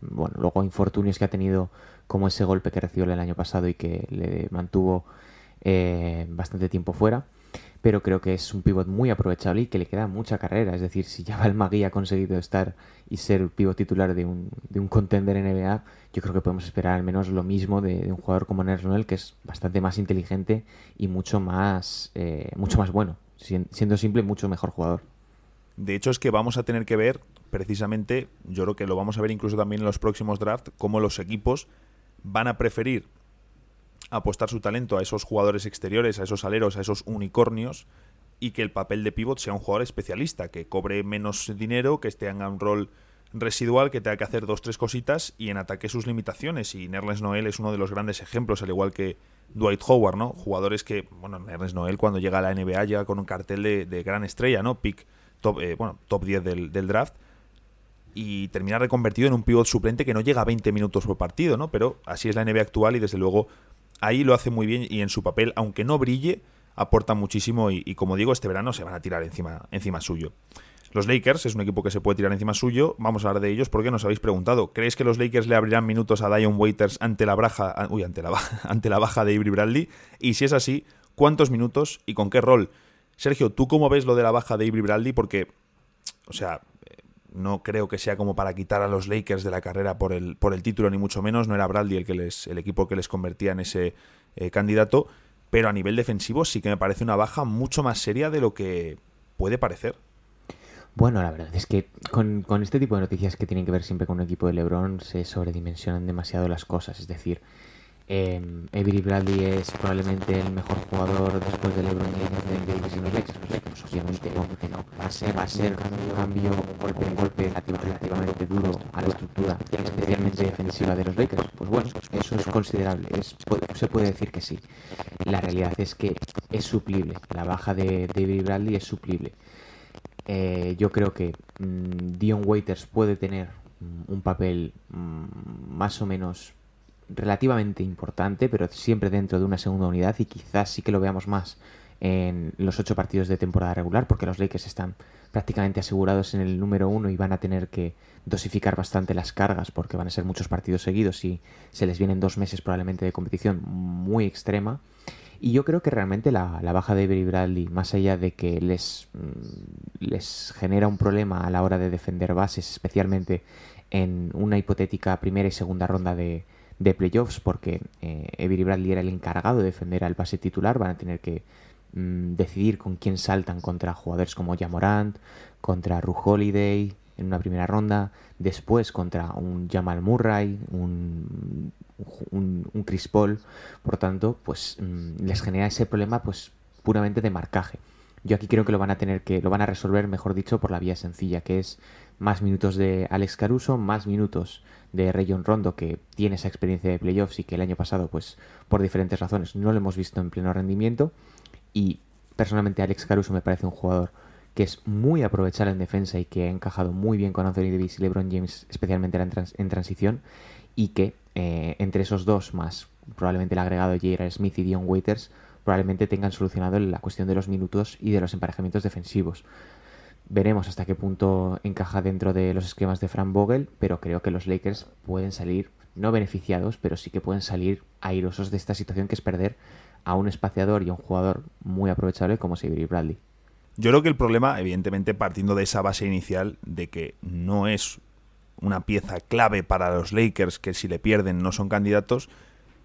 bueno, luego infortunios que ha tenido como ese golpe que recibió el año pasado y que le mantuvo eh, bastante tiempo fuera. Pero creo que es un pivot muy aprovechable y que le queda mucha carrera. Es decir, si ya Magui ha conseguido estar y ser pivot titular de un, de un contender NBA, yo creo que podemos esperar al menos lo mismo de, un jugador como Ners que es bastante más inteligente y mucho más, eh, mucho más bueno. Siendo simple, mucho mejor jugador. De hecho, es que vamos a tener que ver precisamente, yo creo que lo vamos a ver incluso también en los próximos drafts, cómo los equipos van a preferir apostar su talento a esos jugadores exteriores, a esos aleros, a esos unicornios, y que el papel de pivot sea un jugador especialista, que cobre menos dinero, que tenga un rol residual, que tenga que hacer dos, tres cositas y en ataque sus limitaciones. Y Nerles Noel es uno de los grandes ejemplos, al igual que Dwight Howard, ¿no? Jugadores que, bueno, Nerles Noel cuando llega a la NBA llega con un cartel de, gran estrella, ¿no? Pick, top, eh, bueno, top 10 del, del draft y termina reconvertido en un pivot suplente que no llega a 20 minutos por partido, ¿no? Pero así es la NBA actual y desde luego ahí lo hace muy bien y en su papel, aunque no brille, aporta muchísimo y, como digo, este verano se van a tirar encima, encima suyo. Los Lakers es un equipo que se puede tirar encima suyo. Vamos a hablar de ellos porque nos habéis preguntado. ¿Crees que los Lakers le abrirán minutos a Dion Waiters ante la, braja, uy, ante, la, ante la baja de Avery Bradley? Y si es así, ¿cuántos minutos y con qué rol? Sergio, ¿tú cómo ves lo de la baja de Avery Bradley? Porque, o sea, no creo que sea como para quitar a los Lakers de la carrera por el, por el título, ni mucho menos. No era Bradley el, que les, el equipo que les convertía en ese eh, candidato. Pero a nivel defensivo sí que me parece una baja mucho más seria de lo que puede parecer. Bueno, la verdad es que con, con este tipo de noticias que tienen que ver siempre con un equipo de LeBron se sobredimensionan demasiado las cosas. Es decir, eh, Avery Bradley es probablemente el mejor jugador después de LeBron James de los Lakers. Obviamente no, no. Va a ser, va a ser un cambio, un golpe, un golpe relativamente duro a la estructura, especialmente defensiva de los Lakers. Pues bueno, eso es considerable. Se puede decir que sí. La realidad es que es suplible. La baja de Avery Bradley es suplible. Eh, yo creo que mmm, Dion Waiters puede tener mm, un papel mmm, más o menos relativamente importante, pero siempre dentro de una segunda unidad y quizás sí que lo veamos más en los ocho partidos de temporada regular, porque los Lakers están prácticamente asegurados en el número uno y van a tener que dosificar bastante las cargas porque van a ser muchos partidos seguidos y se les vienen dos meses probablemente de competición muy extrema. Y yo creo que realmente la, baja de Avery Bradley, más allá de que les, mm, les genera un problema a la hora de defender bases, especialmente en una hipotética primera y segunda ronda de, de playoffs porque eh, Bradley era el encargado de defender al base titular. Van a tener que mm, decidir con quién saltan contra jugadores como Jamorant, contra Ru Holiday en una primera ronda, después contra un Jamal Murray, un, un, Chris Paul. Por tanto, pues mm, les genera ese problema pues puramente de marcaje. Yo aquí creo que lo van a tener que, lo van a resolver, mejor dicho, por la vía sencilla, que es más minutos de Alex Caruso, más minutos de Rayon Rondo, que tiene esa experiencia de playoffs y que el año pasado, pues por diferentes razones, no lo hemos visto en pleno rendimiento. Y personalmente Alex Caruso me parece un jugador que es muy aprovechable en defensa y que ha encajado muy bien con Anthony Davis y LeBron James, especialmente en, transición, y que eh, entre esos dos, más probablemente el agregado J.R. Smith y Dion Waiters, probablemente tengan solucionado la cuestión de los minutos y de los emparejamientos defensivos. Veremos hasta qué punto encaja dentro de los esquemas de Frank Vogel, pero creo que los Lakers pueden salir, no beneficiados, pero sí que pueden salir airosos de esta situación que es perder a un espaciador y a un jugador muy aprovechable como Avery Bradley. Yo creo que el problema, evidentemente, partiendo de esa base inicial de que no es una pieza clave para los Lakers, que si le pierden no son candidatos,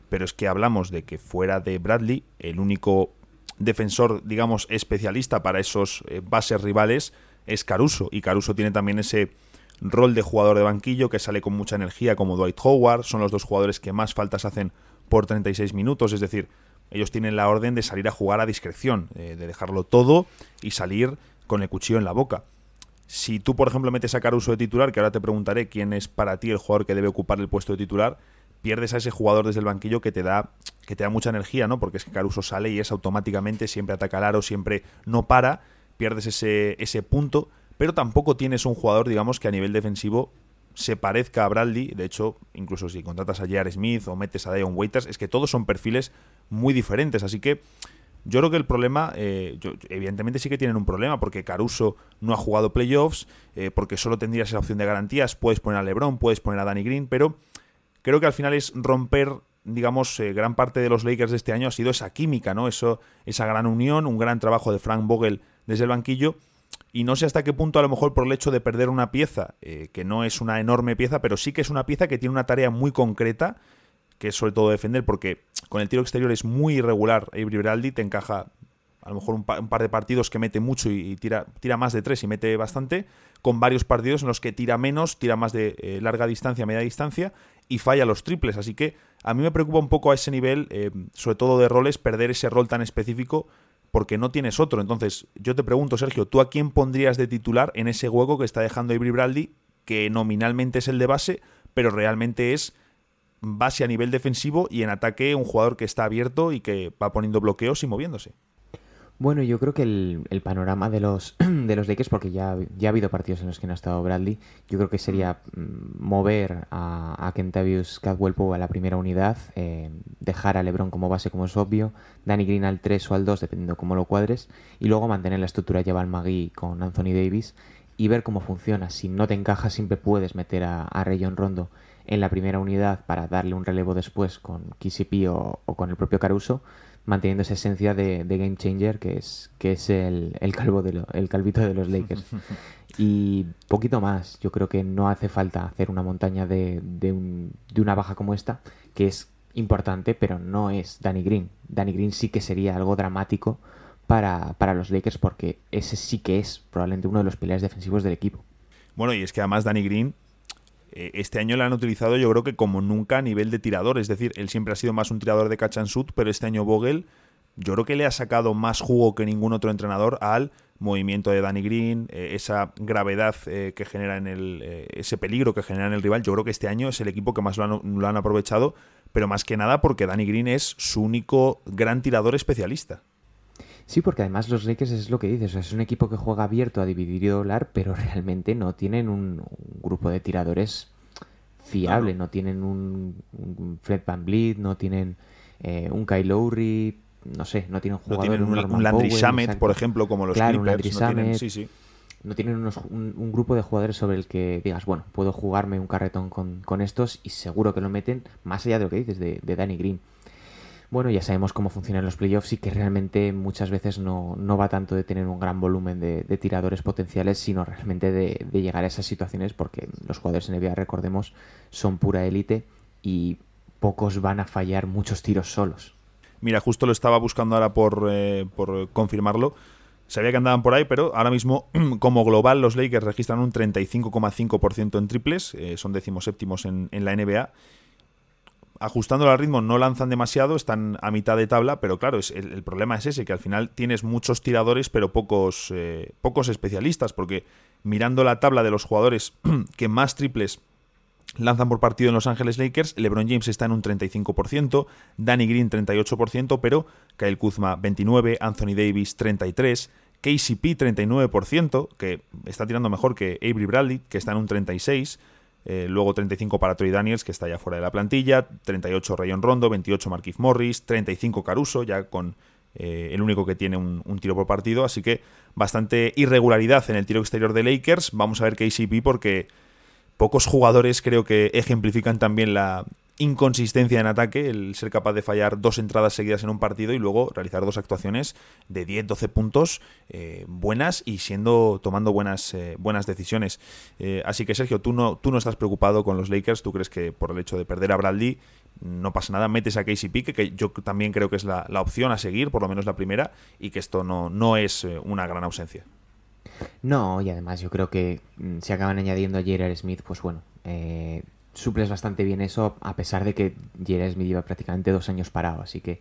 pero es que hablamos de que fuera de Bradley, el único defensor, digamos, especialista para esos eh, bases rivales es Caruso. Y Caruso tiene también ese rol de jugador de banquillo que sale con mucha energía como Dwight Howard. Son los dos jugadores que más faltas hacen por 36 minutos. Es decir, ellos tienen la orden de salir a jugar a discreción, eh, de dejarlo todo y salir con el cuchillo en la boca. Si tú, por ejemplo, metes a Caruso de titular, que ahora te preguntaré quién es para ti el jugador que debe ocupar el puesto de titular, pierdes a ese jugador desde el banquillo que te da que te da mucha energía, ¿no? Porque es que Caruso sale y es automáticamente siempre ataca al aro, siempre no para pierdes ese, ese punto, pero tampoco tienes un jugador, digamos, que a nivel defensivo se parezca a Bradley. De hecho, incluso si contratas a J.R. Smith o metes a Dion Waiters, es que todos son perfiles muy diferentes. Así que yo creo que el problema, eh, evidentemente sí que tienen un problema, porque Caruso no ha jugado playoffs, eh, porque solo tendrías esa opción de garantías. Puedes poner a LeBron, puedes poner a Danny Green, pero creo que al final es romper digamos, eh, gran parte de los Lakers de este año ha sido esa química, ¿no? Eso, esa gran unión, un gran trabajo de Frank Vogel desde el banquillo. Y no sé hasta qué punto, a lo mejor por el hecho de perder una pieza, eh, que no es una enorme pieza, pero sí que es una pieza que tiene una tarea muy concreta, que es sobre todo defender, porque con el tiro exterior es muy irregular. Avery Bradley te encaja a lo mejor un, par de partidos que mete mucho y, tira, tira más de tres y mete bastante, con varios partidos en los que tira menos, tira más de eh, larga distancia, media distancia y falla los triples. Así que a mí me preocupa un poco a ese nivel, eh, sobre todo de roles, perder ese rol tan específico porque no tienes otro. Entonces, yo te pregunto, Sergio, ¿tú a quién pondrías de titular en ese hueco que está dejando Avery Bradley, que nominalmente es el de base, pero realmente es base a nivel defensivo y en ataque un jugador que está abierto y que va poniendo bloqueos y moviéndose? Bueno, yo creo que el, panorama de los, de los Lakers, porque ya, ya ha habido partidos en los que no ha estado Bradley, yo creo que sería mm, mover a, a Kentavious Cadwell a la primera unidad, eh, dejar a LeBron como base, como es obvio, Danny Green al 3 o al 2, dependiendo cómo lo cuadres, y luego mantener la estructura Jabal Magui con Anthony Davis y ver cómo funciona. Si no te encaja, siempre puedes meter a, Rayon Rondo en la primera unidad para darle un relevo después con KCP o, o con el propio Caruso manteniendo esa esencia de, Game Changer que es, que es el, calvo de el calvito de los Lakers. Y poquito más, yo creo que no hace falta hacer una montaña de, de, una baja como esta, que es importante, pero no es Danny Green. Danny Green sí que sería algo dramático para, para los Lakers porque ese sí que es probablemente uno de los pilares defensivos del equipo. Bueno, y es que además Danny Green este año lo han utilizado yo creo que como nunca a nivel de tirador. Es decir, él siempre ha sido más un tirador de catch and shoot, pero este año Vogel yo creo que le ha sacado más jugo que ningún otro entrenador al movimiento de Danny Green, eh, esa gravedad eh, que genera en el. ese peligro que genera en el rival. Yo creo que este año es el equipo que más lo han aprovechado, pero más que nada porque Danny Green es su único gran tirador especialista. Sí, porque además los Lakers es lo que dices, es un equipo que juega abierto a dividir y doblar, pero realmente no tienen un, grupo de tiradores fiable, no, tienen un, Fred Van Vliet, no tienen eh, un Kyle Lowry, no sé, no tienen un jugador... No tienen un, Landry Shamet, por ejemplo, como los claro, Clippers. no tienen, sí, sí. No tienen un, grupo de jugadores sobre el que digas, bueno, puedo jugarme un carretón con, estos y seguro que lo meten, más allá de lo que dices, de, de Danny Green bueno, ya sabemos cómo funcionan los playoffs y que realmente muchas veces no, va tanto de tener un gran volumen de, tiradores potenciales, sino realmente de, llegar a esas situaciones porque los jugadores NBA, recordemos, son pura élite y pocos van a fallar muchos tiros solos. Mira, justo lo estaba buscando ahora por, eh, por confirmarlo. Sabía que andaban por ahí, pero ahora mismo, como global, los Lakers registran un 35,5% en triples, eh, son decimoséptimos en, en la NBA ajustándolo al ritmo no lanzan demasiado, están a mitad de tabla, pero claro, es, el, problema es ese, que al final tienes muchos tiradores, pero pocos, eh, pocos especialistas, porque mirando la tabla de los jugadores que más triples lanzan por partido en Los Ángeles Lakers, LeBron James está en un 35%, Danny Green 38%, pero Kyle Kuzma 29%, Anthony Davis 33%, KCP 39%, que está tirando mejor que Avery Bradley, que está en un 36%, eh, luego 35 para Troy Daniels, que está ya fuera de la plantilla. 38 Rayon Rondo, 28 Marquis Morris, 35 Caruso, ya con eh, el único que tiene un, tiro por partido. Así que bastante irregularidad en el tiro exterior de Lakers. Vamos a ver KCP porque pocos jugadores creo que ejemplifican también la, inconsistencia en ataque, el ser capaz de fallar dos entradas seguidas en un partido y luego realizar dos actuaciones de 10-12 puntos eh, buenas y siendo tomando buenas, eh, buenas decisiones. Eh, así que Sergio, tú no, tú no estás preocupado con los Lakers, tú crees que por el hecho de perder a Bradley no pasa nada, metes a Casey Pique, que yo también creo que es la, opción a seguir, por lo menos la primera, y que esto no, no es una gran ausencia. No, y además yo creo que mm, si acaban añadiendo a. Smith, pues bueno, suples bastante bien eso, a pesar de que Jerry Smith lleva prácticamente dos años parado. Así que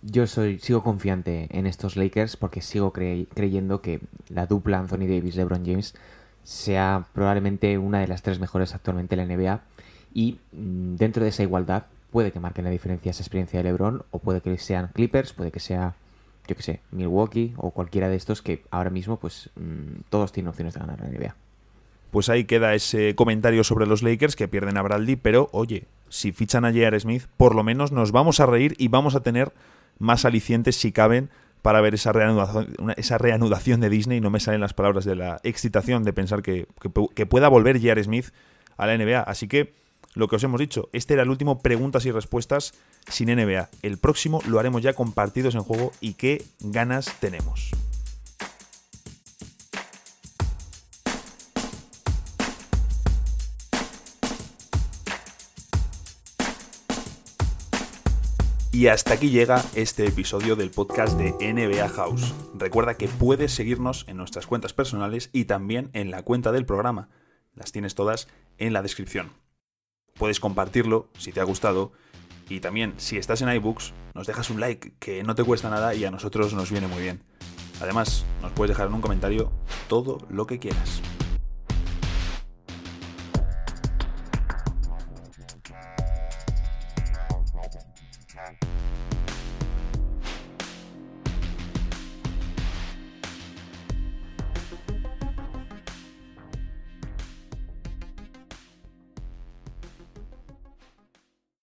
yo soy, sigo confiante en estos Lakers porque sigo creyendo que la dupla Anthony Davis-LeBron James sea probablemente una de las tres mejores actualmente en la NBA. Y mm, dentro de esa igualdad puede que marquen la diferencia esa experiencia de LeBron o puede que sean Clippers, puede que sea, yo que sé, Milwaukee o cualquiera de estos que ahora mismo pues mm, todos tienen opciones de ganar la NBA pues ahí queda ese comentario sobre los Lakers que pierden a Bradley, pero oye, si fichan a J.R. Smith, por lo menos nos vamos a reír y vamos a tener más alicientes si caben para ver esa reanudación, reanudación de Disney. No me salen las palabras de la excitación de pensar que, que pueda volver J.R. Smith a la NBA. Así que lo que os hemos dicho, este era el último preguntas y respuestas sin NBA. El próximo lo haremos ya con partidos en juego y qué ganas tenemos. Y hasta aquí llega este episodio del podcast de NBA House. Recuerda que puedes seguirnos en nuestras cuentas personales y también en la cuenta del programa. Las tienes todas en la descripción. Puedes compartirlo si te ha gustado Y también, si estás en iBooks, nos dejas un like, que no te cuesta nada y a nosotros nos viene muy bien. Además, nos puedes dejar en un comentario todo lo que quieras.